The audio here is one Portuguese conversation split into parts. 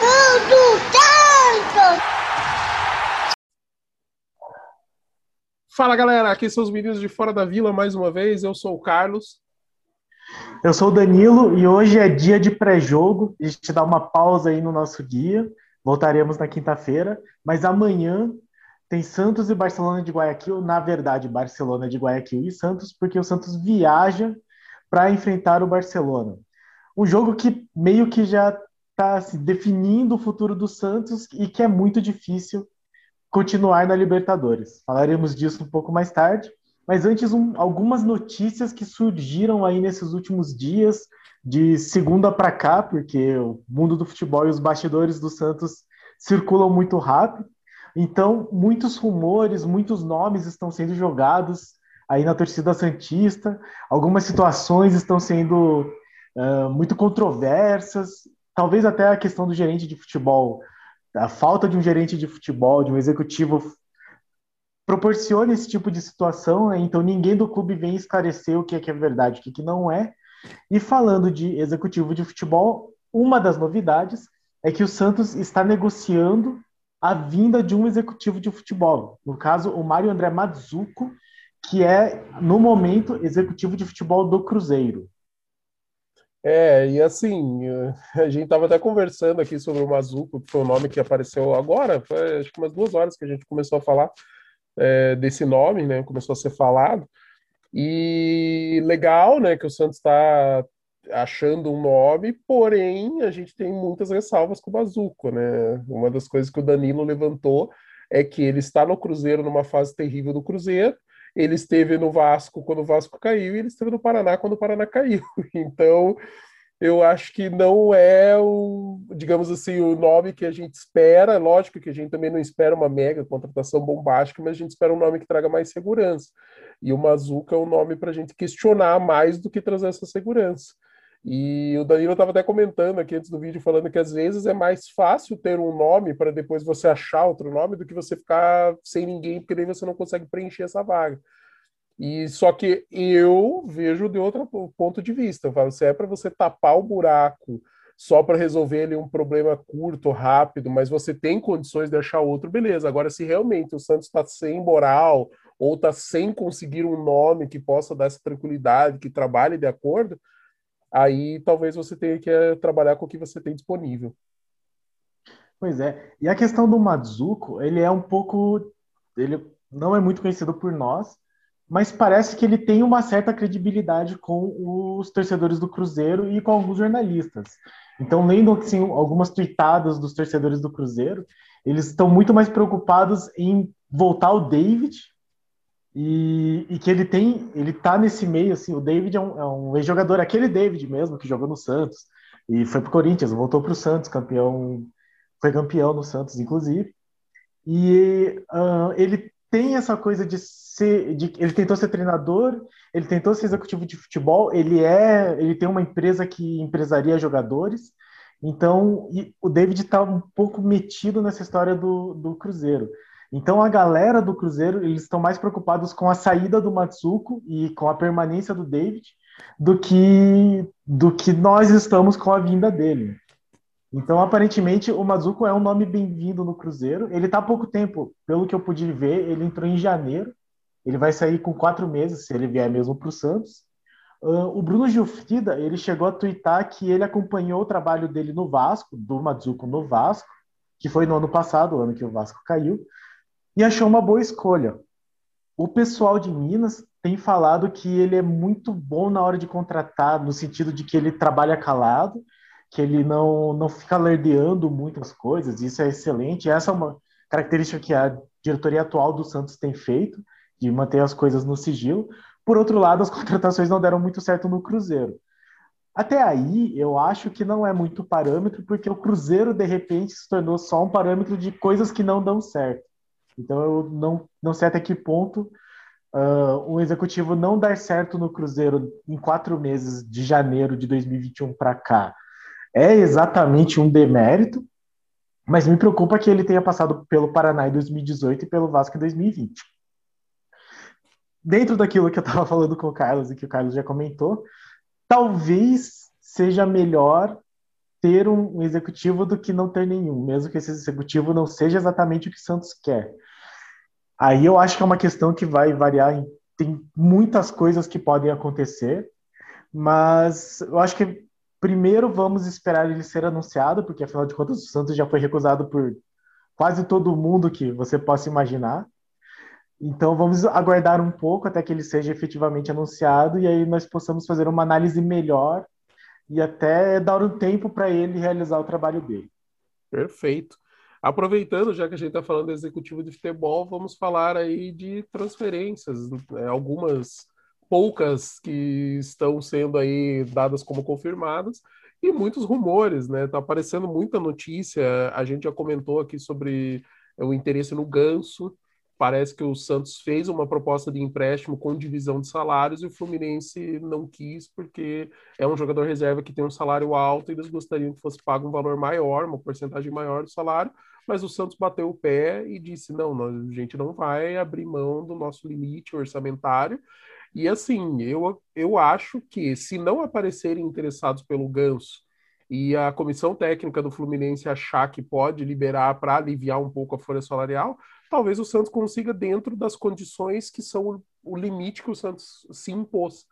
Tudo tanto! Fala galera, aqui são os meninos de Fora da Vila mais uma vez. Eu sou o Carlos. Eu sou o Danilo e hoje é dia de pré-jogo. A gente dá uma pausa aí no nosso dia. Voltaremos na quinta-feira, mas amanhã tem Santos e Barcelona de Guayaquil. Na verdade, Barcelona de Guayaquil e Santos, porque o Santos viaja para enfrentar o Barcelona. Um jogo que meio que já está assim, definindo o futuro do Santos e que é muito difícil continuar na Libertadores. Falaremos disso um pouco mais tarde. Mas antes, um, algumas notícias que surgiram aí nesses últimos dias, de segunda para cá, porque o mundo do futebol e os bastidores do Santos circulam muito rápido. Então, muitos rumores, muitos nomes estão sendo jogados aí na torcida Santista. Algumas situações estão sendo uh, muito controversas. Talvez até a questão do gerente de futebol, a falta de um gerente de futebol, de um executivo, proporciona esse tipo de situação. Né? Então, ninguém do clube vem esclarecer o que é, que é verdade, o que, que não é. E falando de executivo de futebol, uma das novidades é que o Santos está negociando a vinda de um executivo de futebol. No caso, o Mário André Mazzucco, que é, no momento, executivo de futebol do Cruzeiro. É, e assim, a gente estava até conversando aqui sobre o Mazuco, que foi o nome que apareceu agora, foi acho que umas duas horas que a gente começou a falar é, desse nome, né? Começou a ser falado. E legal, né, que o Santos está achando um nome, porém a gente tem muitas ressalvas com o Bazuco, né? Uma das coisas que o Danilo levantou é que ele está no Cruzeiro numa fase terrível do Cruzeiro, ele esteve no Vasco quando o Vasco caiu e ele esteve no Paraná quando o Paraná caiu. Então, eu acho que não é o, digamos assim, o nome que a gente espera. Lógico que a gente também não espera uma mega contratação bombástica, mas a gente espera um nome que traga mais segurança. E o Mazuca é um nome para a gente questionar mais do que trazer essa segurança. E o Danilo estava até comentando aqui antes do vídeo, falando que às vezes é mais fácil ter um nome para depois você achar outro nome do que você ficar sem ninguém, porque daí você não consegue preencher essa vaga. E só que eu vejo de outro ponto de vista. Eu falo, se é para você tapar o buraco só para resolver ali um problema curto, rápido, mas você tem condições de achar outro, beleza. Agora, se realmente o Santos está sem moral ou está sem conseguir um nome que possa dar essa tranquilidade, que trabalhe de acordo, aí talvez você tenha que eh, trabalhar com o que você tem disponível. Pois é. E a questão do Mazuco, ele é um pouco. Ele não é muito conhecido por nós, mas parece que ele tem uma certa credibilidade com os torcedores do Cruzeiro e com alguns jornalistas. Então, lendo assim, algumas tweetadas dos torcedores do Cruzeiro, eles estão muito mais preocupados em voltar o David e, e, que ele tem, ele tá nesse meio, assim, o David é um, é um ex-jogador, aquele David mesmo, que jogou no Santos, e foi pro Corinthians, voltou pro Santos, campeão, foi campeão no Santos, inclusive, e uh, ele tem essa coisa de ser, de, ele tentou ser treinador, ele tentou ser executivo de futebol, ele é, ele tem uma empresa que empresaria jogadores, então o David está um pouco metido nessa história do, do Cruzeiro. Então a galera do Cruzeiro, eles estão mais preocupados com a saída do Matsuko e com a permanência do David do que do que nós estamos com a vinda dele. Então, aparentemente, o Mazuco é um nome bem-vindo no Cruzeiro. Ele está há pouco tempo, pelo que eu pude ver, ele entrou em janeiro. Ele vai sair com quatro meses, se ele vier mesmo para o Santos. Uh, o Bruno Gilfrida, ele chegou a twittar que ele acompanhou o trabalho dele no Vasco, do Mazuco no Vasco, que foi no ano passado, o ano que o Vasco caiu, e achou uma boa escolha. O pessoal de Minas tem falado que ele é muito bom na hora de contratar, no sentido de que ele trabalha calado, que ele não, não fica alardeando muitas coisas, isso é excelente. Essa é uma característica que a diretoria atual do Santos tem feito, de manter as coisas no sigilo. Por outro lado, as contratações não deram muito certo no Cruzeiro. Até aí, eu acho que não é muito parâmetro, porque o Cruzeiro, de repente, se tornou só um parâmetro de coisas que não dão certo. Então eu não, não sei até que ponto uh, um executivo não dar certo no Cruzeiro em quatro meses de janeiro de 2021 para cá é exatamente um demérito, mas me preocupa que ele tenha passado pelo Paraná em 2018 e pelo Vasco em 2020. Dentro daquilo que eu estava falando com o Carlos e que o Carlos já comentou, talvez seja melhor ter um, executivo do que não ter nenhum, mesmo que esse executivo não seja exatamente o que Santos quer. Aí eu acho que é uma questão que vai variar, em, tem muitas coisas que podem acontecer, mas eu acho que primeiro vamos esperar ele ser anunciado, porque afinal de contas o Santos já foi recusado por quase todo mundo que você possa imaginar. Então vamos aguardar um pouco até que ele seja efetivamente anunciado e aí nós possamos fazer uma análise melhor e até dar um tempo para ele realizar o trabalho dele. Perfeito. Aproveitando, já que a gente está falando do executivo de futebol, vamos falar aí de transferências, né? algumas poucas que estão sendo aí dadas como confirmadas e muitos rumores, né? Tá aparecendo muita notícia. A gente já comentou aqui sobre o interesse no Ganso. Parece que o Santos fez uma proposta de empréstimo com divisão de salários e o Fluminense não quis, porque é um jogador reserva que tem um salário alto e eles gostariam que fosse pago um valor maior, uma porcentagem maior do salário, mas o Santos bateu o pé e disse: não, nós, a gente não vai abrir mão do nosso limite orçamentário. E assim, eu, eu acho que se não aparecerem interessados pelo Ganso e a comissão técnica do Fluminense achar que pode liberar para aliviar um pouco a folha salarial, talvez o Santos consiga dentro das condições que são o limite que o Santos se impôs.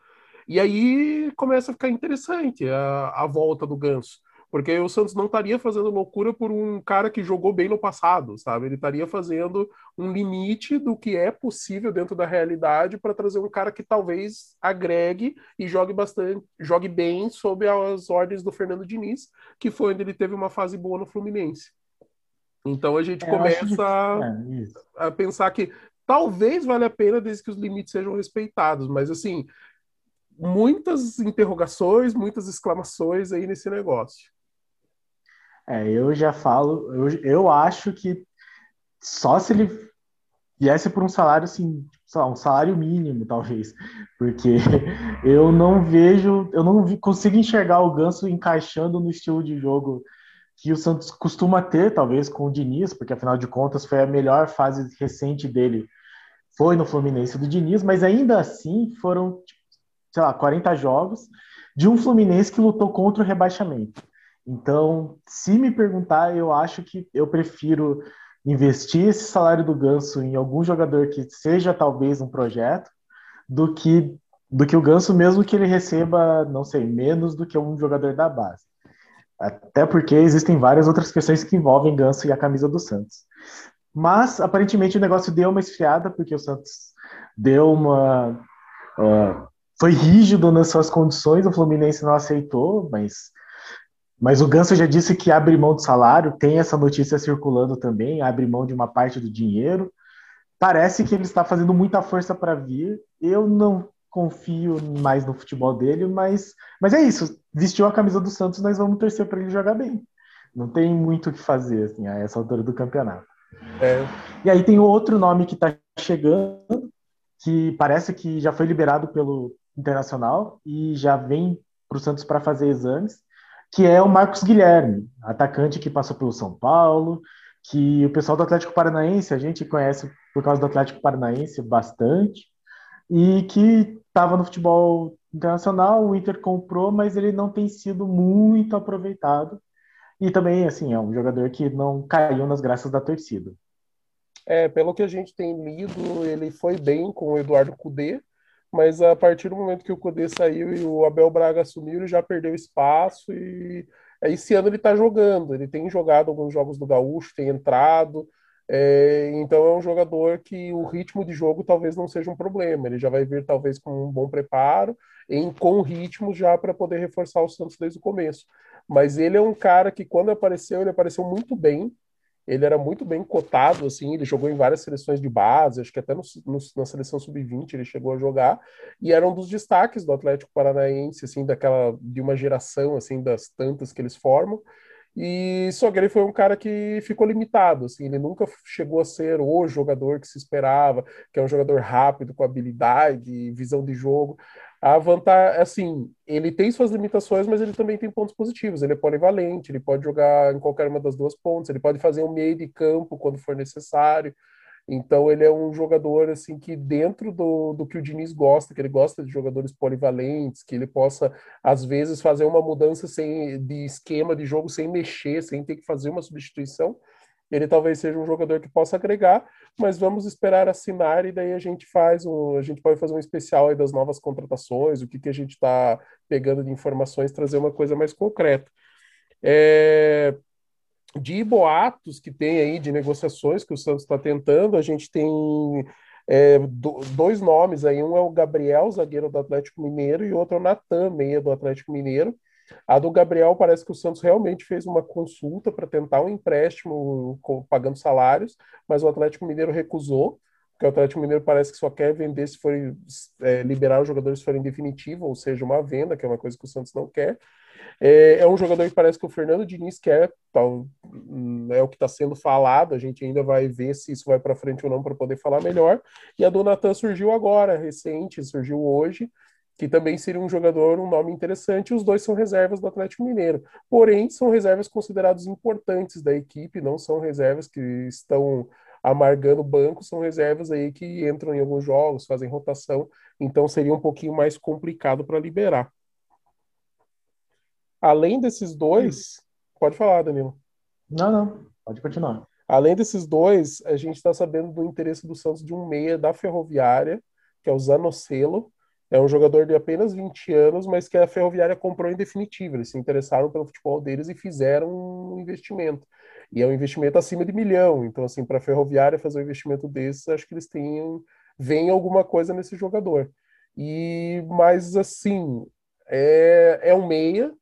E aí começa a ficar interessante a, a volta do Ganso. Porque o Santos não estaria fazendo loucura por um cara que jogou bem no passado, sabe? Ele estaria fazendo um limite do que é possível dentro da realidade para trazer um cara que talvez agregue e jogue bastante, jogue bem sob as ordens do Fernando Diniz, que foi onde ele teve uma fase boa no Fluminense. Então a gente é, começa a, é, a pensar que talvez valha a pena desde que os limites sejam respeitados, mas assim, muitas interrogações, muitas exclamações aí nesse negócio. É, eu já falo, eu, eu acho que só se ele viesse por um salário assim, um salário mínimo, talvez, porque eu não vejo, eu não consigo enxergar o Ganso encaixando no estilo de jogo que o Santos costuma ter, talvez, com o Diniz, porque afinal de contas foi a melhor fase recente dele, foi no Fluminense do Diniz, mas ainda assim foram, sei lá, 40 jogos de um Fluminense que lutou contra o rebaixamento. Então, se me perguntar, eu acho que eu prefiro investir esse salário do Ganso em algum jogador que seja talvez um projeto, do que do que o Ganso, mesmo que ele receba, não sei, menos do que um jogador da base. Até porque existem várias outras questões que envolvem Ganso e a camisa do Santos. Mas, aparentemente, o negócio deu uma esfriada, porque o Santos deu uma. Uh, foi rígido nas suas condições, o Fluminense não aceitou, mas mas o Ganso já disse que abre mão do salário, tem essa notícia circulando também, abre mão de uma parte do dinheiro. Parece que ele está fazendo muita força para vir. Eu não confio mais no futebol dele, mas, mas é isso. Vestiu a camisa do Santos, nós vamos torcer para ele jogar bem. Não tem muito o que fazer assim, a essa altura do campeonato. É. E aí tem outro nome que está chegando, que parece que já foi liberado pelo Internacional e já vem para o Santos para fazer exames que é o Marcos Guilherme, atacante que passou pelo São Paulo, que o pessoal do Atlético Paranaense, a gente conhece por causa do Atlético Paranaense bastante, e que estava no futebol internacional, o Inter comprou, mas ele não tem sido muito aproveitado. E também, assim, é um jogador que não caiu nas graças da torcida. É, pelo que a gente tem lido, ele foi bem com o Eduardo Cudê, mas a partir do momento que o Cudê saiu e o Abel Braga assumiu, ele já perdeu espaço e esse ano ele está jogando, ele tem jogado alguns jogos do Gaúcho, tem entrado, é, então é um jogador que o ritmo de jogo talvez não seja um problema, ele já vai vir talvez com um bom preparo, em, com ritmo já para poder reforçar o Santos desde o começo. Mas ele é um cara que quando apareceu, ele apareceu muito bem, ele era muito bem cotado, assim, ele jogou em várias seleções de base, acho que até no, no, na seleção sub-20 ele chegou a jogar, e era um dos destaques do Atlético Paranaense, assim, daquela, de uma geração, assim, das tantas que eles formam, e só que ele foi um cara que ficou limitado, assim, ele nunca chegou a ser o jogador que se esperava, que é um jogador rápido, com habilidade, visão de jogo, a vantagem, assim, ele tem suas limitações, mas ele também tem pontos positivos. Ele é polivalente, ele pode jogar em qualquer uma das duas pontas, ele pode fazer um meio de campo quando for necessário. Então ele é um jogador assim que dentro do, do que o Diniz gosta, que ele gosta de jogadores polivalentes, que ele possa às vezes fazer uma mudança sem, de esquema de jogo sem mexer, sem ter que fazer uma substituição. Ele talvez seja um jogador que possa agregar, mas vamos esperar assinar e daí a gente faz um, a gente pode fazer um especial aí das novas contratações, o que, que a gente está pegando de informações, trazer uma coisa mais concreta. É, de boatos que tem aí, de negociações que o Santos está tentando, a gente tem é, do, dois nomes aí, um é o Gabriel, zagueiro do Atlético Mineiro, e outro é o Natan, meia do Atlético Mineiro. A do Gabriel parece que o Santos realmente fez uma consulta para tentar um empréstimo pagando salários, mas o Atlético Mineiro recusou, porque o Atlético Mineiro parece que só quer vender se for é, liberar os jogadores se forem definitivo, ou seja, uma venda, que é uma coisa que o Santos não quer. É, é, um jogador que parece que o Fernando Diniz quer, tal, hum, é o que está sendo falado. A gente ainda vai ver se isso vai para frente ou não para poder falar melhor. E a do Natan surgiu agora, recente, surgiu hoje, que também seria um jogador, um nome interessante. Os dois são reservas do Atlético Mineiro, porém são reservas considerados importantes da equipe, não são reservas que estão amargando o banco, são reservas aí que entram em alguns jogos, fazem rotação, então seria um pouquinho mais complicado para liberar. Além desses dois, pode falar, Danilo. Não, não, pode continuar. Além desses dois, a gente está sabendo do interesse do Santos de um meia da Ferroviária, que é o Zanocelo. É um jogador de apenas 20 anos, mas que a Ferroviária comprou em definitivo. Eles se interessaram pelo futebol deles e fizeram um investimento. E é um investimento acima de milhão. Então, assim, para a Ferroviária fazer um investimento desses, acho que eles têm vem alguma coisa nesse jogador. E mas assim, é, é um meia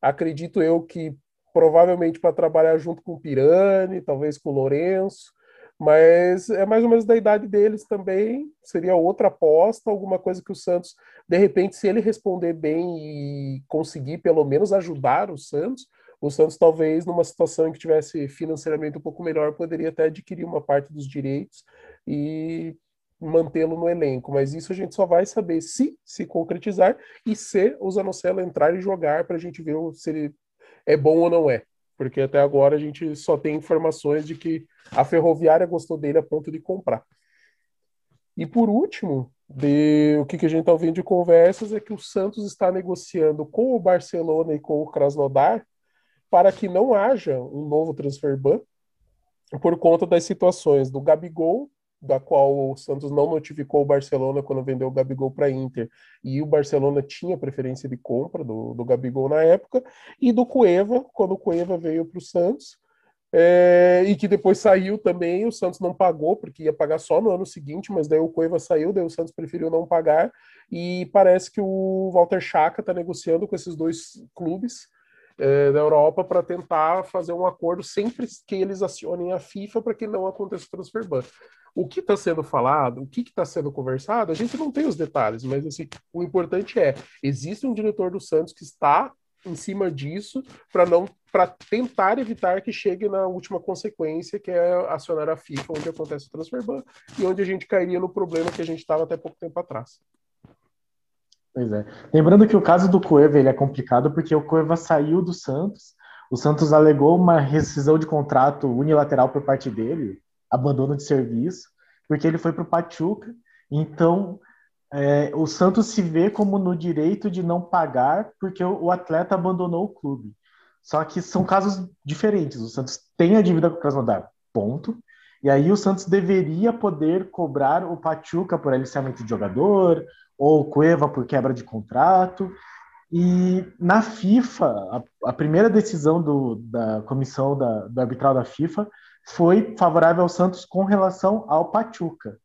acredito eu que provavelmente para trabalhar junto com o Pirani, talvez com o Lourenço, mas é mais ou menos da idade deles também, seria outra aposta, alguma coisa que o Santos, de repente, se ele responder bem e conseguir pelo menos ajudar o Santos, o Santos talvez numa situação em que tivesse financeiramente um pouco melhor, poderia até adquirir uma parte dos direitos e mantê-lo no elenco, mas isso a gente só vai saber se se concretizar e se o Zanocelo entrar e jogar para a gente ver se ele é bom ou não é. Porque até agora a gente só tem informações de que a Ferroviária gostou dele a ponto de comprar. E por último, de, o que, que a gente está ouvindo de conversas é que o Santos está negociando com o Barcelona e com o Krasnodar para que não haja um novo transfer ban por conta das situações do Gabigol da qual o Santos não notificou o Barcelona quando vendeu o Gabigol para Inter, e o Barcelona tinha preferência de compra do, do Gabigol na época, e do Cueva, quando o Cueva veio para o Santos, é, e que depois saiu também, o Santos não pagou, porque ia pagar só no ano seguinte, mas daí o Cueva saiu, daí o Santos preferiu não pagar, e parece que o Walter Chaka está negociando com esses dois clubes, é, da Europa para tentar fazer um acordo sempre que eles acionem a FIFA para que não aconteça o transfer ban o que está sendo falado, o que está sendo conversado, a gente não tem os detalhes, mas assim, o importante é, existe um diretor do Santos que está em cima disso para não para tentar evitar que chegue na última consequência, que é acionar a FIFA, onde acontece o transfer ban e onde a gente cairia no problema que a gente estava até pouco tempo atrás. Pois é. Lembrando que o caso do Cueva ele é complicado porque o Cueva saiu do Santos, o Santos alegou uma rescisão de contrato unilateral por parte dele, abandono de serviço, porque ele foi para o Pachuca. Então, é, o Santos se vê como no direito de não pagar porque o, o, atleta abandonou o clube. Só que são casos diferentes. O Santos tem a dívida com o Krasnodar, ponto. E aí o Santos deveria poder cobrar o Pachuca por aliciamento de jogador, ou Cueva por quebra de contrato. E na FIFA, a, a primeira decisão do, da comissão da, do arbitral da FIFA foi favorável ao Santos com relação ao Pachuca.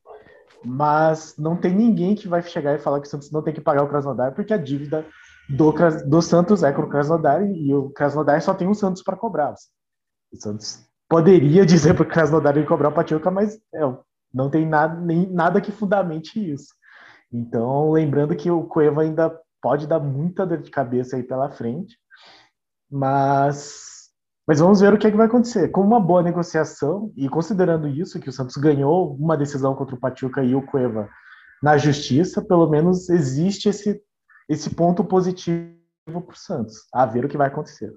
Mas não tem ninguém que vai chegar e falar que o Santos não tem que pagar o Krasnodar, porque a dívida do, do Santos é com o Krasnodar e o Krasnodar só tem o Santos para cobrar. O Santos poderia dizer para o Krasnodar ir cobrar o Pachuca, mas é, não tem nada, nem, nada que fundamente isso. Então, lembrando que o Cueva ainda pode dar muita dor de cabeça aí pela frente, mas mas vamos ver o que, é que vai acontecer. Com uma boa negociação, e considerando isso, que o Santos ganhou uma decisão contra o Pachuca e o Cueva na justiça, pelo menos existe esse, esse ponto positivo para o Santos. A ver o que vai acontecer.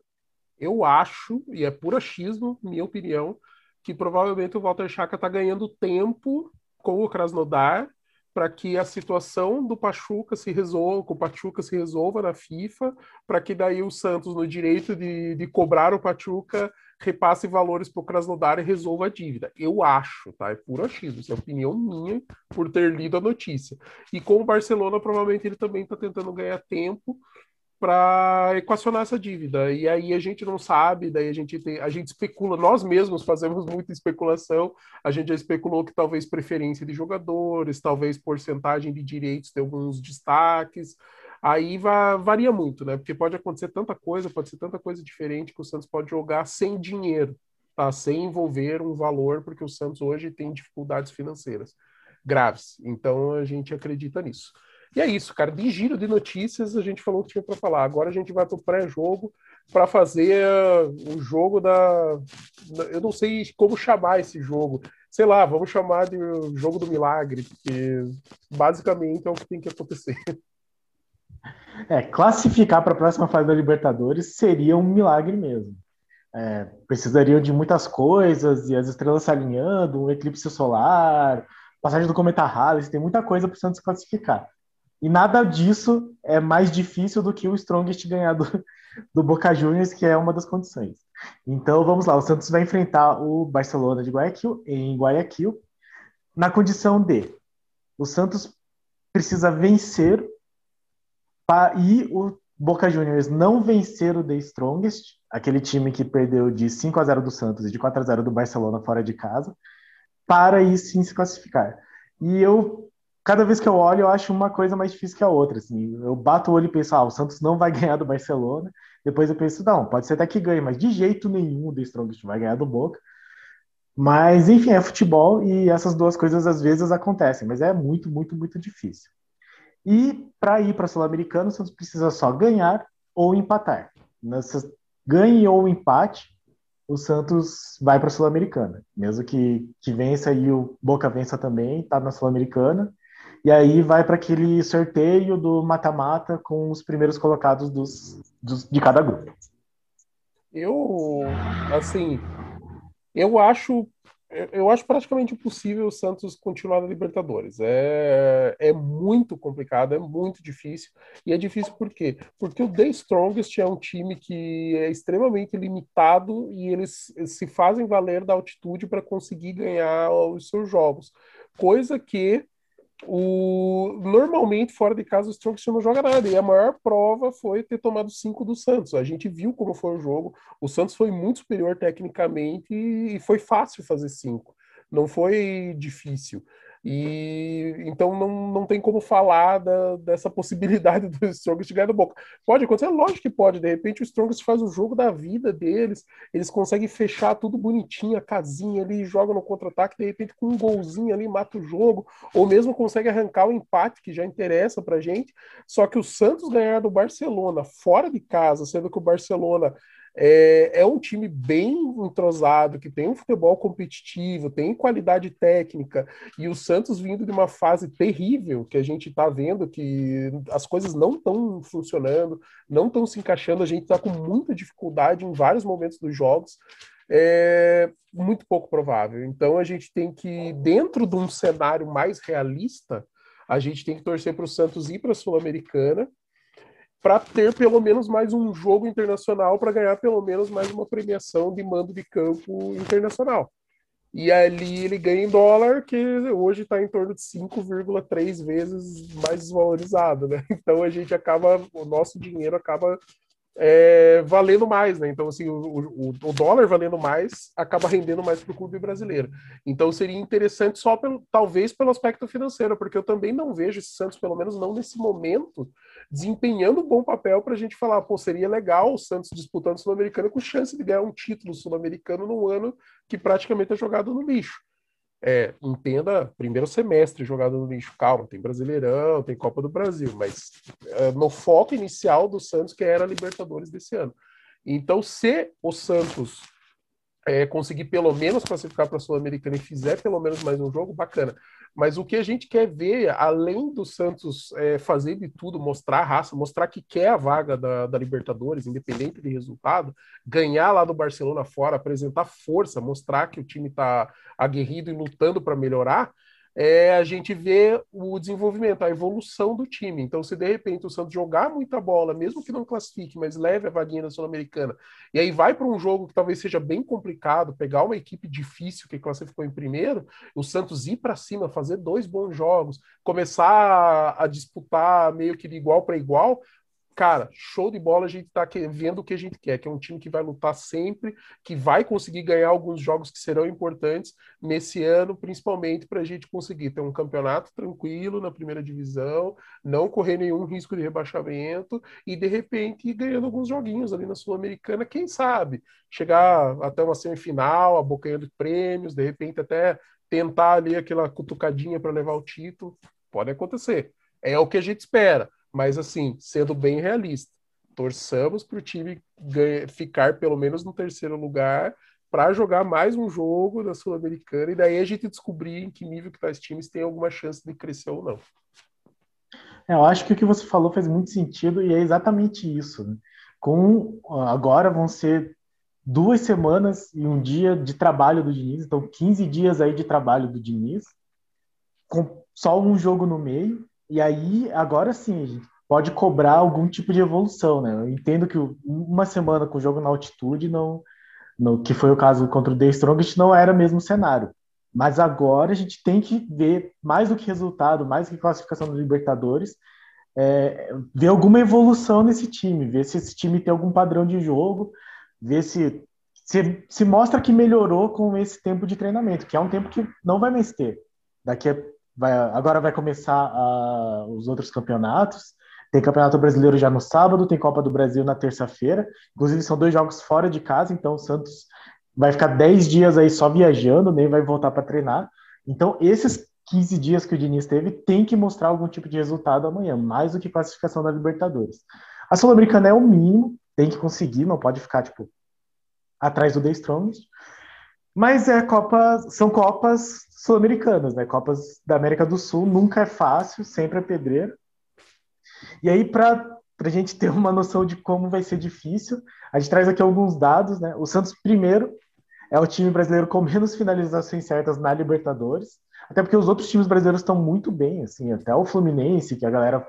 Eu acho, e é puro achismo, minha opinião, que provavelmente o Walter Chaka está ganhando tempo com o Krasnodar para que a situação do Pachuca se resolva, o Pachuca se resolva na FIFA, para que daí o Santos, no direito de, de cobrar o Pachuca, repasse valores para o Krasnodar e resolva a dívida. Eu acho, tá? É puro achismo, isso é opinião minha por ter lido a notícia. E com o Barcelona, provavelmente ele também está tentando ganhar tempo para equacionar essa dívida. E aí a gente não sabe, daí a gente tem, a gente especula, nós mesmos fazemos muita especulação. A gente já especulou que talvez preferência de jogadores, talvez porcentagem de direitos de alguns destaques. Aí varia muito, né? Porque pode acontecer tanta coisa, pode ser tanta coisa diferente que o Santos pode jogar sem dinheiro, tá? Sem envolver um valor, porque o Santos hoje tem dificuldades financeiras graves. Então a gente acredita nisso. E é isso, cara. De giro de notícias, a gente falou o que tinha para falar. Agora a gente vai para o pré-jogo para fazer uh, o jogo da. Eu não sei como chamar esse jogo. Sei lá, vamos chamar de jogo do milagre, porque basicamente é o que tem que acontecer. É, classificar para a próxima fase da Libertadores seria um milagre mesmo. É, precisariam de muitas coisas, e as estrelas se alinhando, um eclipse solar, passagem do cometa Halley, tem muita coisa para Santos classificar. E nada disso é mais difícil do que o Strongest ganhar do, do Boca Juniors, que é uma das condições. Então vamos lá, o Santos vai enfrentar o Barcelona de Guayaquil em Guayaquil na condição de o Santos precisa vencer e o Boca Juniors não vencer o The Strongest, aquele time que perdeu de 5 a 0 do Santos e de 4 a 0 do Barcelona fora de casa, para aí sim se classificar. E eu cada vez que eu olho, eu acho uma coisa mais difícil que a outra. Assim. Eu bato o olho e penso, ah, o Santos não vai ganhar do Barcelona. Depois eu penso, não, pode ser até que ganhe, mas de jeito nenhum o The Strongest vai ganhar do Boca. Mas, enfim, é futebol e essas duas coisas às vezes acontecem, mas é muito, muito, muito difícil. E para ir para a Sul-Americana, o Santos precisa só ganhar ou empatar. Nessa ganhe ou empate, o Santos vai para a Sul-Americana. Mesmo que, que vença e o Boca vença também, está na Sul-Americana. E aí vai para aquele sorteio do mata-mata com os primeiros colocados dos, dos, de cada grupo. Eu, assim, eu acho eu acho praticamente impossível o Santos continuar na Libertadores. É, é muito complicado, é muito difícil. E é difícil por quê? Porque o The Strongest é um time que é extremamente limitado e eles se fazem valer da altitude para conseguir ganhar os seus jogos. Coisa que o normalmente fora de casa o Strongest não joga nada e a maior prova foi ter tomado cinco do Santos. A gente viu como foi o jogo. O Santos foi muito superior tecnicamente e foi fácil fazer cinco. Não foi difícil. E então não, não tem como falar da, dessa possibilidade do Strongest ganhar do Boca. Pode acontecer? Lógico que pode. De repente o Strongest faz o jogo da vida deles, eles conseguem fechar tudo bonitinho, a casinha ali, joga no contra-ataque, de repente com um golzinho ali mata o jogo, ou mesmo consegue arrancar o empate que já interessa pra gente. Só que o Santos ganhar do Barcelona fora de casa, sendo que o Barcelona é, é um time bem entrosado, que tem um futebol competitivo, tem qualidade técnica, e o Santos vindo de uma fase terrível, que a gente está vendo que as coisas não estão funcionando, não estão se encaixando, a gente está com muita dificuldade em vários momentos dos jogos. É muito pouco provável. Então a gente tem que, dentro de um cenário mais realista, a gente tem que torcer para o Santos ir para a Sul-Americana para ter pelo menos mais um jogo internacional para ganhar pelo menos mais uma premiação de mando de campo internacional. E ali ele ganha em dólar, que hoje está em torno de 5,3 vezes mais desvalorizado, né? Então a gente acaba, o nosso dinheiro acaba é, valendo mais, né? Então, assim, o, o, o, dólar valendo mais acaba rendendo mais para o clube brasileiro. Então, seria interessante só pelo, talvez pelo aspecto financeiro, porque eu também não vejo esse Santos, pelo menos não nesse momento, desempenhando um bom papel para a gente falar, pô, seria legal o Santos disputando o Sul-Americano com chance de ganhar um título sul-americano num ano que praticamente é jogado no lixo. É, entenda, primeiro semestre jogado no lixo, calma, tem Brasileirão, tem Copa do Brasil, mas é, no foco inicial do Santos, que era a Libertadores desse ano. Então, se o Santos é, conseguir pelo menos classificar para a Sul-Americana e fizer pelo menos mais um jogo, bacana. Mas o que a gente quer ver, além do Santos é, fazer de tudo, mostrar a raça, mostrar que quer a vaga da, da, Libertadores, independente de resultado, ganhar lá do Barcelona fora, apresentar força, mostrar que o time está aguerrido e lutando para melhorar, é a gente vê o desenvolvimento, a evolução do time. Então, se de repente o Santos jogar muita bola, mesmo que não classifique, mas leve a vaguinha da Sul-Americana, e aí vai para um jogo que talvez seja bem complicado, pegar uma equipe difícil que classificou em primeiro, o Santos ir para cima, fazer dois bons jogos, começar a disputar meio que de igual para igual, cara, show de bola, a gente tá vendo o que a gente quer, que é um time que vai lutar sempre, que vai conseguir ganhar alguns jogos que serão importantes nesse ano, principalmente para a gente conseguir ter um campeonato tranquilo na primeira divisão, não correr nenhum risco de rebaixamento e de repente ir ganhando alguns joguinhos ali na Sul-Americana, quem sabe? Chegar até uma semifinal, abocanhando prêmios, de repente até tentar ali aquela cutucadinha para levar o título, pode acontecer. É o que a gente espera mas assim, sendo bem realista, torçamos para o time ganha, ficar pelo menos no terceiro lugar para jogar mais um jogo da Sul-Americana e daí a gente descobrir em que nível que tais times têm alguma chance de crescer ou não. É, eu acho que o que você falou faz muito sentido e é exatamente isso. Né? Com agora vão ser duas semanas e um dia de trabalho do Diniz, então 15 dias aí de trabalho do Diniz, com só um jogo no meio e aí, agora sim, a gente pode cobrar algum tipo de evolução, né? Eu entendo que uma semana com o jogo na altitude, não, no, que foi o caso contra o The Strongest, não era mesmo cenário. Mas agora a gente tem que ver, mais do que resultado, mais do que classificação do Libertadores, é, ver alguma evolução nesse time, ver se esse time tem algum padrão de jogo, ver se, se, se mostra que melhorou com esse tempo de treinamento, que é um tempo que não vai mais ter. Daqui a vai, agora vai começar uh, os outros campeonatos. Tem Campeonato Brasileiro já no sábado, tem Copa do Brasil na terça-feira. Inclusive, são dois jogos fora de casa, então o Santos vai ficar 10 dias aí só viajando, nem vai voltar para treinar. Então, esses 15 dias que o Diniz teve tem que mostrar algum tipo de resultado amanhã, mais do que classificação da Libertadores. A Sul-Americana é o mínimo, tem que conseguir, não pode ficar, tipo, atrás do The Strongest. Mas é Copa, são Copas sul-americanas, né? Copas da América do Sul nunca é fácil, sempre é pedreiro. E aí, para a gente ter uma noção de como vai ser difícil, a gente traz aqui alguns dados, né? O Santos, primeiro, é o time brasileiro com menos finalizações certas na Libertadores, até porque os outros times brasileiros estão muito bem, assim, até o Fluminense, que a galera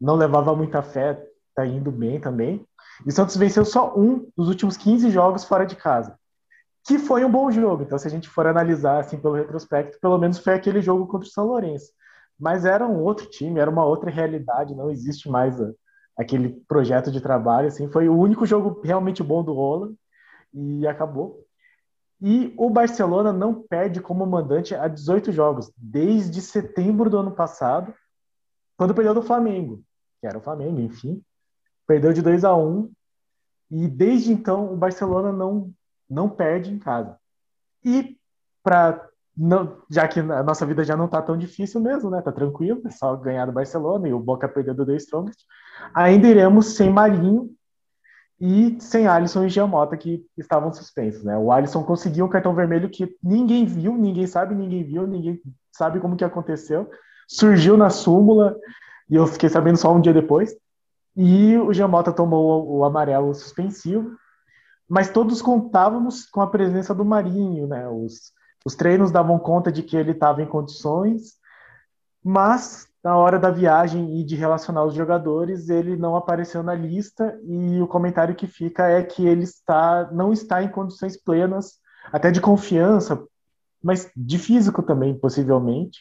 não levava muita fé, tá indo bem também. E o Santos venceu só um dos últimos 15 jogos fora de casa que foi um bom jogo. Então, se a gente for analisar assim pelo retrospecto, pelo menos foi aquele jogo contra o São Lourenço. Mas era um outro time, era uma outra realidade, não existe mais a, aquele projeto de trabalho. Assim, foi o único jogo realmente bom do Roland e acabou. E o Barcelona não perde como mandante há 18 jogos, desde setembro do ano passado, quando perdeu do Flamengo, que era o Flamengo, enfim. Perdeu de 2 a 1 e desde então o Barcelona não não perde em casa. E para já que a nossa vida já não está tão difícil mesmo, né? Tá tranquilo, é só ganhar do Barcelona e o Boca perder do The Strongest. Ainda iremos sem Marinho e sem Alisson e Giamota que estavam suspensos, né? O Alisson conseguiu um cartão vermelho que ninguém viu, ninguém sabe, ninguém viu, ninguém sabe como que aconteceu. Surgiu na súmula e eu fiquei sabendo só um dia depois. E o Giamota tomou o amarelo suspensivo mas todos contávamos com a presença do Marinho, né? Os, os treinos davam conta de que ele estava em condições, mas na hora da viagem e de relacionar os jogadores, ele não apareceu na lista e o comentário que fica é que ele está não está em condições plenas, até de confiança, mas de físico também, possivelmente.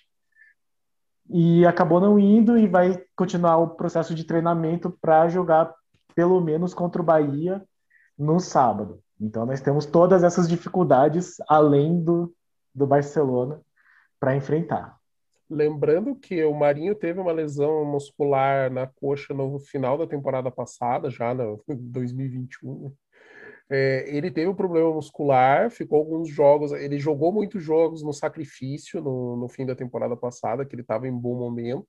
E acabou não indo e vai continuar o processo de treinamento para jogar pelo menos contra o Bahia no sábado. Então nós temos todas essas dificuldades além do, do Barcelona para enfrentar. Lembrando que o Marinho teve uma lesão muscular na coxa no final da temporada passada, já no 2021. É, ele teve um problema muscular, ficou alguns jogos, ele jogou muitos jogos no sacrifício no, no fim da temporada passada, que ele estava em bom momento.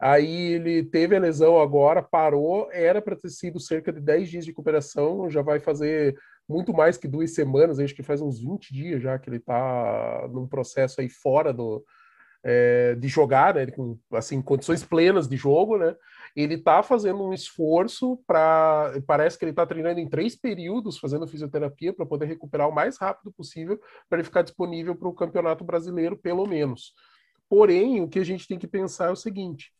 Aí ele teve a lesão agora, parou, era para ter sido cerca de 10 dias de recuperação, já vai fazer muito mais que duas semanas, acho que faz uns 20 dias já que ele está num processo aí fora do, é, de jogar, né, com assim, condições plenas de jogo, né? Ele está fazendo um esforço para. Parece que ele está treinando em três períodos, fazendo fisioterapia para poder recuperar o mais rápido possível, para ele ficar disponível para o Campeonato Brasileiro, pelo menos. Porém, o que a gente tem que pensar é o seguinte: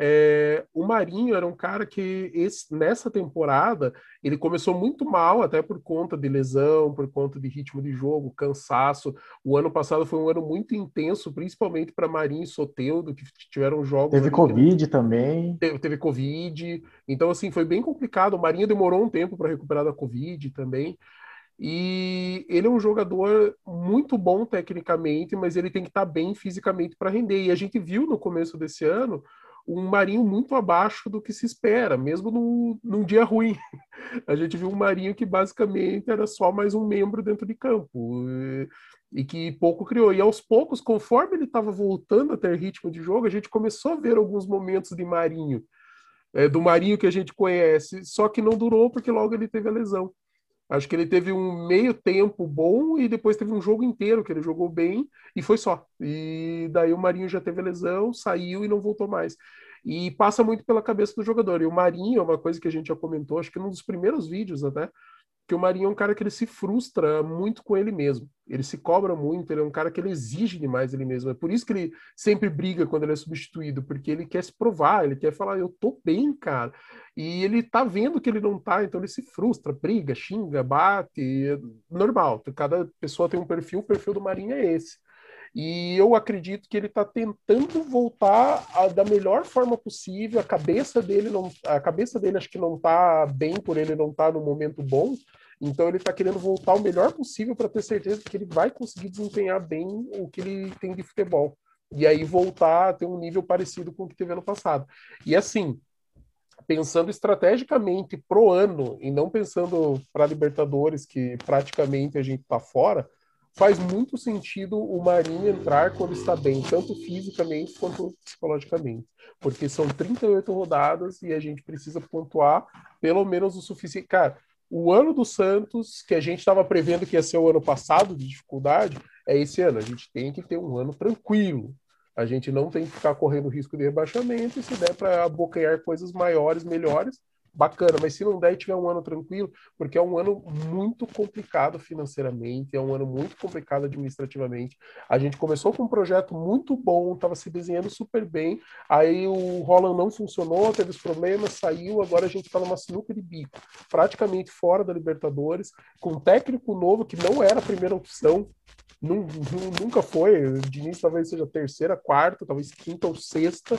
é, o Marinho era um cara que esse, nessa temporada ele começou muito mal, até por conta de lesão, por conta de ritmo de jogo, cansaço. O ano passado foi um ano muito intenso, principalmente para Marinho e Soteudo, que tiveram jogos. Teve Covid também. Teve, teve Covid. Então, assim, foi bem complicado. O Marinho demorou um tempo para recuperar da Covid também. E ele é um jogador muito bom tecnicamente, mas ele tem que estar tá bem fisicamente para render. E a gente viu no começo desse ano um Marinho muito abaixo do que se espera, mesmo no, num dia ruim. A gente viu um Marinho que basicamente era só mais um membro dentro de campo e, e que pouco criou. E aos poucos, conforme ele estava voltando a ter ritmo de jogo, a gente começou a ver alguns momentos de Marinho, é, do Marinho que a gente conhece, só que não durou porque logo ele teve a lesão. Acho que ele teve um meio tempo bom e depois teve um jogo inteiro que ele jogou bem e foi só. E daí o Marinho já teve lesão, saiu e não voltou mais. E passa muito pela cabeça do jogador. E o Marinho é uma coisa que a gente já comentou, acho que num dos primeiros vídeos até, que o Marinho é um cara que ele se frustra muito com ele mesmo. Ele se cobra muito, ele é um cara que ele exige demais ele mesmo. É por isso que ele sempre briga quando ele é substituído, porque ele quer se provar, ele quer falar, eu tô bem, cara. E ele tá vendo que ele não tá, então ele se frustra, briga, xinga, bate, é normal. Cada pessoa tem um perfil, o perfil do Marinho é esse. E eu acredito que ele está tentando voltar a, da melhor forma possível. A cabeça dele não, a cabeça dele acho que não está bem por ele não estar tá no momento bom. Então ele está querendo voltar o melhor possível para ter certeza que ele vai conseguir desempenhar bem o que ele tem de futebol. E aí voltar a ter um nível parecido com o que teve ano passado. E assim, pensando estrategicamente pro ano e não pensando para Libertadores, que praticamente a gente está fora, faz muito sentido o Marinho entrar quando está bem, tanto fisicamente quanto psicologicamente. Porque são 38 rodadas e a gente precisa pontuar pelo menos o suficiente. Cara, o ano do Santos, que a gente estava prevendo que ia ser o ano passado de dificuldade, é esse ano. A gente tem que ter um ano tranquilo. A gente não tem que ficar correndo risco de rebaixamento e se der para abocanhar coisas maiores, melhores, bacana, mas se não der e tiver um ano tranquilo, porque é um ano muito complicado financeiramente, é um ano muito complicado administrativamente. A gente começou com um projeto muito bom, estava se desenhando super bem, aí o Roland não funcionou, teve os problemas, saiu, agora a gente está numa sinuca de bico, praticamente fora da Libertadores, com um técnico novo que não era a primeira opção, nunca foi, o Diniz talvez seja terceira, quarta, talvez quinta ou sexta,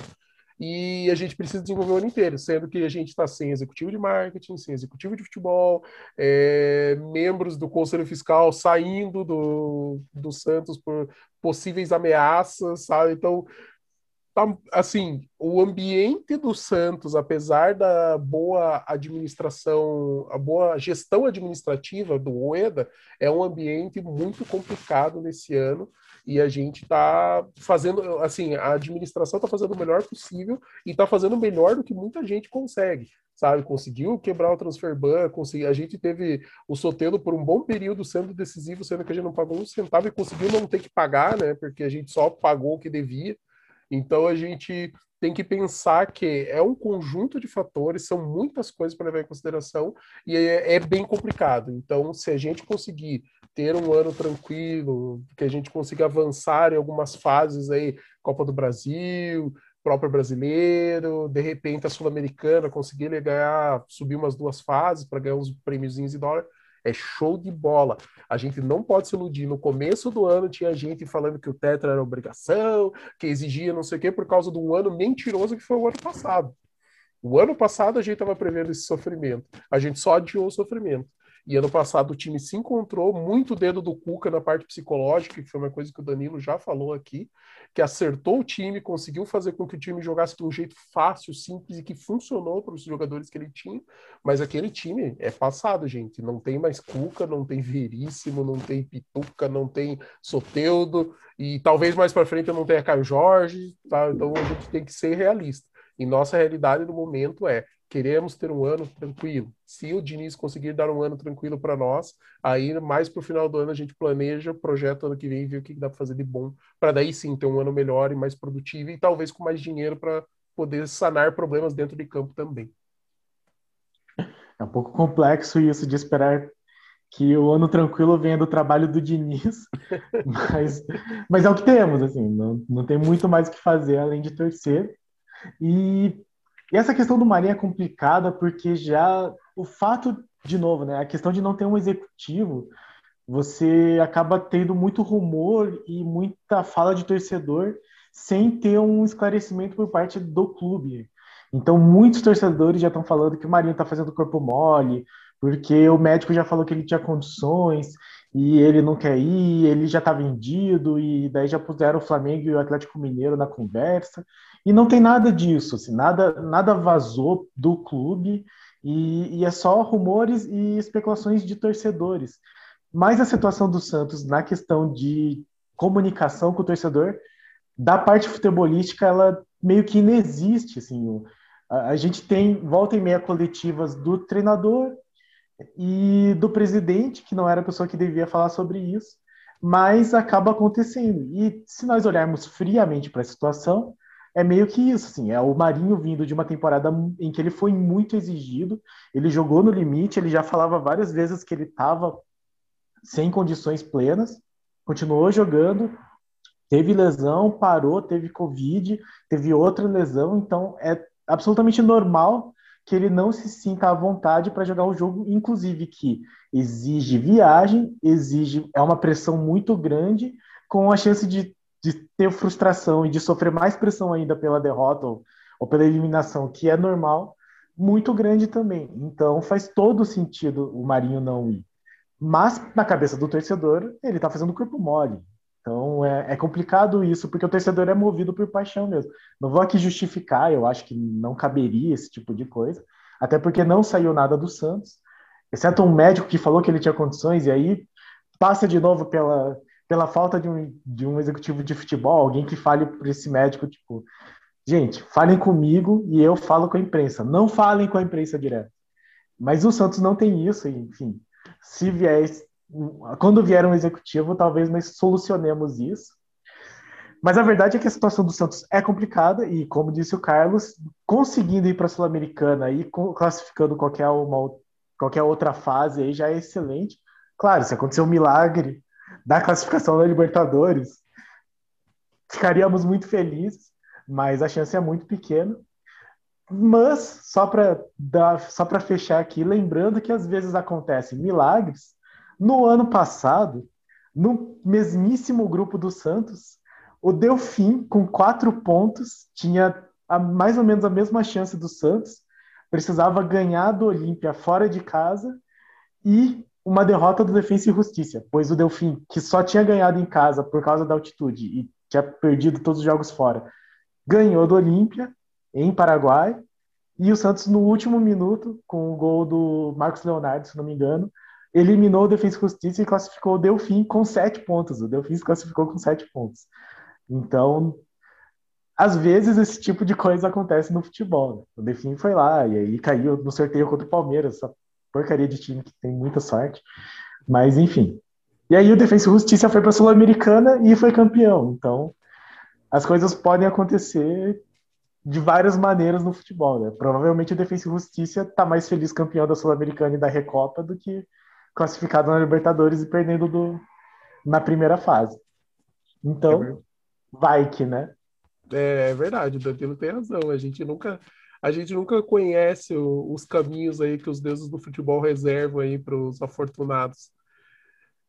e a gente precisa desenvolver o ano inteiro, sendo que a gente está sem executivo de marketing, sem executivo de futebol, é, membros do Conselho Fiscal saindo do, do Santos por possíveis ameaças, sabe? Então, tá, assim, o ambiente do Santos, apesar da boa administração, a boa gestão administrativa do Ueda, é um ambiente muito complicado nesse ano e a gente está fazendo, assim, a administração está fazendo o melhor possível e está fazendo melhor do que muita gente consegue, sabe? Conseguiu quebrar o transfer ban, consegui, a gente teve o Sotelo por um bom período sendo decisivo, sendo que a gente não pagou um centavo e conseguiu não ter que pagar, né? Porque a gente só pagou o que devia. Então a gente tem que pensar que é um conjunto de fatores, são muitas coisas para levar em consideração e é, é, bem complicado. Então, se a gente conseguir ter um ano tranquilo, que a gente consiga avançar em algumas fases aí, Copa do Brasil, próprio brasileiro, de repente a Sul-Americana, conseguir ganhar, subir umas duas fases para ganhar uns prêmiozinhos em dólar, é show de bola. A gente não pode se iludir. No começo do ano tinha gente falando que o Tetra era obrigação, que exigia não sei o quê, por causa de um ano mentiroso que foi o ano passado. O ano passado a gente estava prevendo esse sofrimento. A gente só adiou o sofrimento. E ano passado o time se encontrou, muito dedo do Cuca na parte psicológica, que foi uma coisa que o Danilo já falou aqui, que acertou o time, conseguiu fazer com que o time jogasse de um jeito fácil, simples e que funcionou para os jogadores que ele tinha. Mas aquele time é passado, gente. Não tem mais Cuca, não tem Veríssimo, não tem Pituca, não tem Soteudo, e talvez mais para frente eu não tenha Caio Jorge, tá? Então a gente tem que ser realista. E nossa realidade no momento é queremos ter um ano tranquilo. Se o Diniz conseguir dar um ano tranquilo para nós, aí mais para o final do ano a gente planeja, projeta ano que vem e vê o que dá para fazer de bom, para daí sim ter um ano melhor e mais produtivo e talvez com mais dinheiro para poder sanar problemas dentro de campo também. É um pouco complexo isso de esperar que o ano tranquilo venha do trabalho do Diniz, mas, mas é o que temos, assim, não, não tem muito mais o que fazer além de torcer. E, e essa questão do Marinho é complicada porque já o fato, de novo, né, a questão de não ter um executivo, você acaba tendo muito rumor e muita fala de torcedor sem ter um esclarecimento por parte do clube. Então, muitos torcedores já estão falando que o Marinho está fazendo corpo mole, porque o médico já falou que ele tinha condições e ele não quer ir, ele já está vendido, e daí já puseram o Flamengo e o Atlético Mineiro na conversa. E não tem nada disso, assim, nada, nada vazou do clube, e, e é só rumores e especulações de torcedores. Mas a situação do Santos na questão de comunicação com o torcedor, da parte futebolística, ela meio que inexiste. Assim, a, a gente tem volta e meia coletivas do treinador e do presidente, que não era a pessoa que devia falar sobre isso, mas acaba acontecendo. E se nós olharmos friamente para a situação, é meio que isso, assim, é o Marinho vindo de uma temporada em que ele foi muito exigido, ele jogou no limite, ele já falava várias vezes que ele estava sem condições plenas, continuou jogando, teve lesão, parou, teve Covid, teve outra lesão, então é absolutamente normal que ele não se sinta à vontade para jogar um jogo, inclusive que exige viagem, exige é uma pressão muito grande, com a chance de, de ter frustração e de sofrer mais pressão ainda pela derrota ou, ou pela eliminação, que é normal, muito grande também. Então faz todo sentido o Marinho não ir. Mas na cabeça do torcedor, ele está fazendo corpo mole. Então é, é, complicado isso, porque o torcedor é movido por paixão mesmo. Não vou aqui justificar, eu acho que não caberia esse tipo de coisa, até porque não saiu nada do Santos, exceto um médico que falou que ele tinha condições, e aí passa de novo pela, pela falta de um, de um executivo de futebol, alguém que fale para esse médico, tipo, gente, falem comigo e eu falo com a imprensa. Não falem com a imprensa direto. Mas o Santos não tem isso, enfim. Se vier quando vier um executivo, talvez nós solucionemos isso. Mas a verdade é que a situação do Santos é complicada e, como disse o Carlos, conseguindo ir para a Sul-Americana e classificando qualquer, uma, qualquer outra fase aí já é excelente. Claro, se acontecer um milagre da classificação da Libertadores, ficaríamos muito felizes, mas a chance é muito pequena. Mas, só para só fechar aqui, lembrando que às vezes acontecem milagres no ano passado, no mesmíssimo grupo do Santos, o Delfim, com quatro pontos, tinha a, mais ou menos a mesma chance do Santos, precisava ganhar do Olímpia fora de casa e uma derrota do Defensa e Justiça, pois o Delfim, que só tinha ganhado em casa por causa da altitude e tinha perdido todos os jogos fora, ganhou do Olímpia em Paraguai e o Santos no último minuto, com o gol do Marcos Leonardo, se não me engano, eliminou o Defensa e Justiça e classificou o Delfim com sete pontos. O Delfim se classificou com sete pontos. Então, às vezes esse tipo de coisa acontece no futebol. Né? O Delfim foi lá e aí caiu no sorteio contra o Palmeiras, porcaria de time que tem muita sorte. Mas, enfim. E aí o Defensa e Justiça foi para a Sul-Americana e foi campeão. Então, as coisas podem acontecer de várias maneiras no futebol. Né? Provavelmente o Defensa e Justiça está mais feliz campeão da Sul-Americana e da Recopa do que classificado na Libertadores e perdendo do, na primeira fase. Então, é vai que, né? É, é, verdade, o Danilo tem razão. A gente nunca, a gente nunca conhece o, os caminhos aí que os deuses do futebol reservam aí para os afortunados.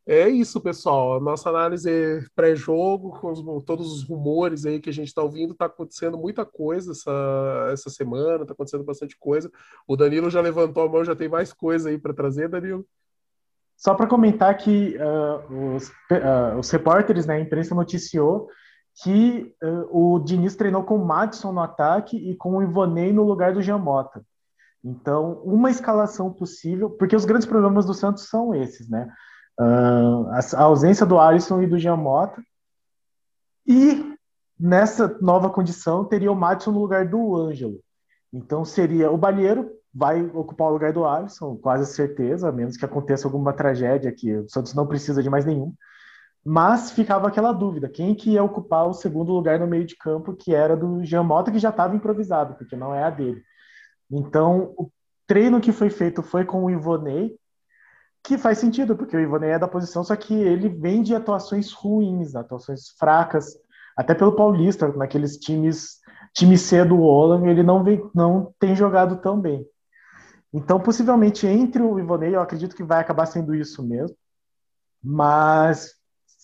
É isso, pessoal. Nossa análise pré-jogo, com os, todos os rumores aí que a gente está ouvindo, está acontecendo muita coisa essa, essa semana, está acontecendo bastante coisa. O Danilo já levantou a mão, já tem mais coisa aí para trazer, Danilo. Só para comentar que uh, os, uh, os repórteres, né, a imprensa noticiou que uh, o Diniz treinou com o Madison no ataque e com o Ivonei no lugar do Giamota. Então, uma escalação possível, porque os grandes problemas do Santos são esses, né? a, a ausência do Alisson e do Giamota. E nessa nova condição teria o Madison no lugar do Ângelo. Então seria o Balheiro vai ocupar o lugar do Alisson, quase certeza, a menos que aconteça alguma tragédia que o Santos não precisa de mais nenhum. Mas ficava aquela dúvida, quem que ia ocupar o segundo lugar no meio de campo, que era do Jean Mota, que já estava improvisado, porque não é a dele. Então, o treino que foi feito foi com o Ivonei, que faz sentido, porque o Ivonei é da posição, só que ele vem de atuações ruins, atuações fracas, até pelo Paulista, naqueles times, time C do Olan, ele não, vem, não tem jogado tão bem. Então, possivelmente, entre o Ivonei, eu acredito que vai acabar sendo isso mesmo, mas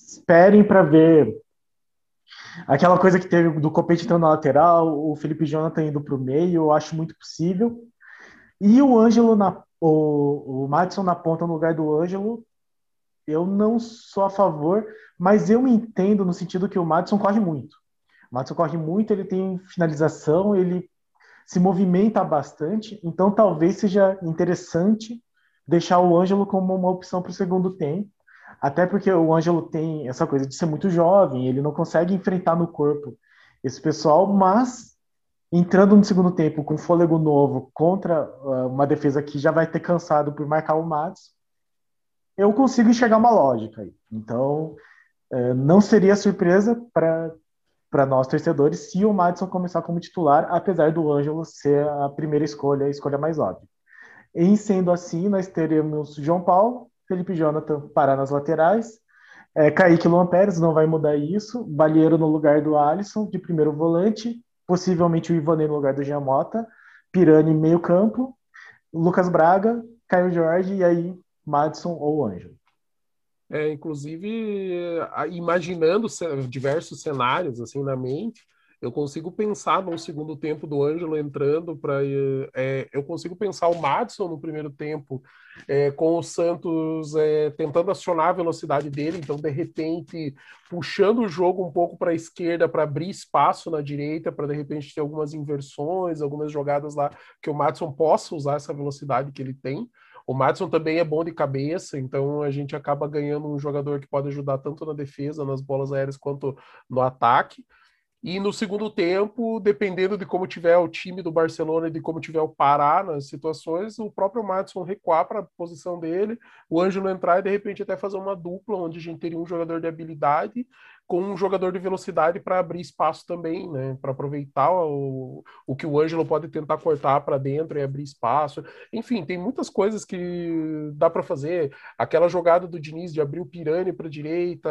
esperem para ver aquela coisa que teve do entrando na lateral, o Felipe Jonathan indo para o meio, eu acho muito possível. E o Ângelo, na, o, o Madison na ponta no lugar do Ângelo, eu não sou a favor, mas eu entendo no sentido que o Madison corre muito. O Madison corre muito, ele tem finalização, ele se movimenta bastante, então talvez seja interessante deixar o Ângelo como uma opção para o segundo tempo. Até porque o Ângelo tem essa coisa de ser muito jovem, ele não consegue enfrentar no corpo esse pessoal, mas entrando no segundo tempo com fôlego novo contra uh, uma defesa que já vai ter cansado por marcar o Matos, eu consigo enxergar uma lógica aí. Então, uh, não seria surpresa para nós torcedores se o Madison começar como titular, apesar do Ângelo ser a primeira escolha, a escolha mais óbvia. Em sendo assim, nós teremos João Paulo, Felipe Jonathan parar nas laterais. É, Kaique Luan Pérez não vai mudar isso. Balheiro no lugar do Alisson, de primeiro volante. Possivelmente o Ivanei no lugar do Giamota. Pirani meio campo. Lucas Braga, Caio Jorge e aí Madison ou Ângelo. É, inclusive, imaginando diversos cenários assim na mente, eu consigo pensar no segundo tempo do Ângelo entrando para. É, eu consigo pensar o Madison no primeiro tempo, é, com o Santos é, tentando acionar a velocidade dele, então de repente puxando o jogo um pouco para a esquerda para abrir espaço na direita, para de repente ter algumas inversões, algumas jogadas lá que o Madison possa usar essa velocidade que ele tem. O Madison também é bom de cabeça, então a gente acaba ganhando um jogador que pode ajudar tanto na defesa, nas bolas aéreas, quanto no ataque. E no segundo tempo, dependendo de como tiver o time do Barcelona e de como tiver o Pará nas situações, o próprio Madison recuar para a posição dele, o Ângelo entrar e de repente até fazer uma dupla, onde a gente teria um jogador de habilidade com um jogador de velocidade para abrir espaço também, né? Para aproveitar o, o que o Ângelo pode tentar cortar para dentro e abrir espaço. Enfim, tem muitas coisas que dá para fazer. Aquela jogada do Diniz de abrir o Pirani para direita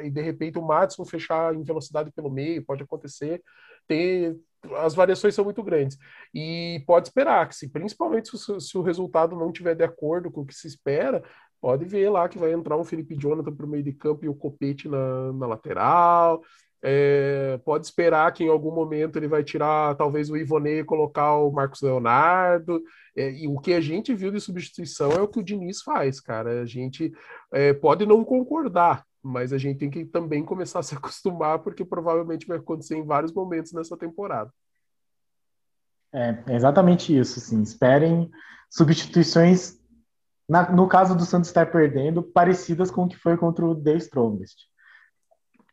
e de repente o Madison fechar em velocidade pelo meio, pode acontecer. Tem, as variações são muito grandes. E pode esperar que, se, principalmente se, se, o resultado não tiver de acordo com o que se espera, pode ver lá que vai entrar um Felipe Jonathan para o meio de campo e o Copete na, na lateral. É, pode esperar que em algum momento ele vai tirar talvez o Ivonei e colocar o Marcos Leonardo. É, e o que a gente viu de substituição é o que o Diniz faz, cara. A gente é, pode não concordar, mas a gente tem que também começar a se acostumar, porque provavelmente vai acontecer em vários momentos nessa temporada. É, é exatamente isso. Assim, esperem substituições na, no caso do Santos estar perdendo, parecidas com o que foi contra o The Strongest.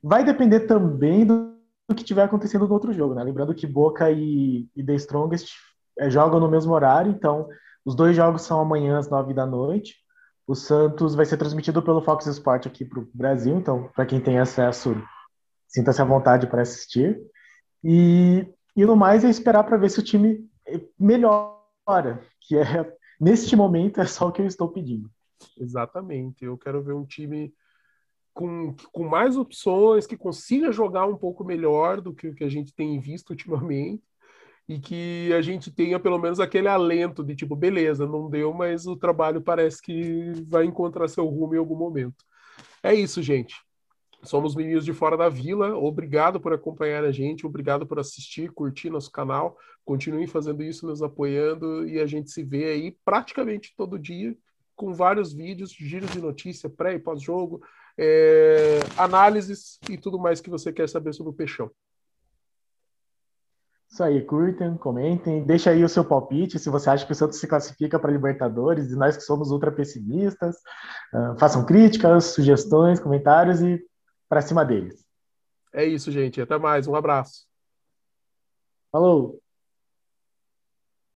Vai depender também do, do que tiver acontecendo no outro jogo, né? Lembrando que Boca e, e The Strongest é, jogam no mesmo horário, então os dois jogos são amanhã às nove da noite. O Santos vai ser transmitido pelo Fox Sport aqui para o Brasil, então para quem tem acesso, sinta-se à vontade para assistir. E, e no mais é esperar para ver se o time melhora, que é neste momento é só o que eu estou pedindo. Exatamente. Eu quero ver um time com, com mais opções, que consiga jogar um pouco melhor do que o que a gente tem visto ultimamente e que a gente tenha pelo menos aquele alento de tipo, beleza, não deu, mas o trabalho parece que vai encontrar seu rumo em algum momento. É isso, gente. Somos meninos de fora da vila. Obrigado por acompanhar a gente, obrigado por assistir, curtir nosso canal. Continuem fazendo isso, nos apoiando e a gente se vê aí praticamente todo dia com vários vídeos, giros de notícia, pré e pós-jogo, é, análises e tudo mais que você quer saber sobre o Peixão. Isso aí, curtem, comentem, deixa aí o seu palpite, se você acha que o Santos se classifica para Libertadores, e nós que somos ultra pessimistas, uh, façam críticas, sugestões, comentários e para cima deles. É isso, gente. Até mais. Um abraço. Falou!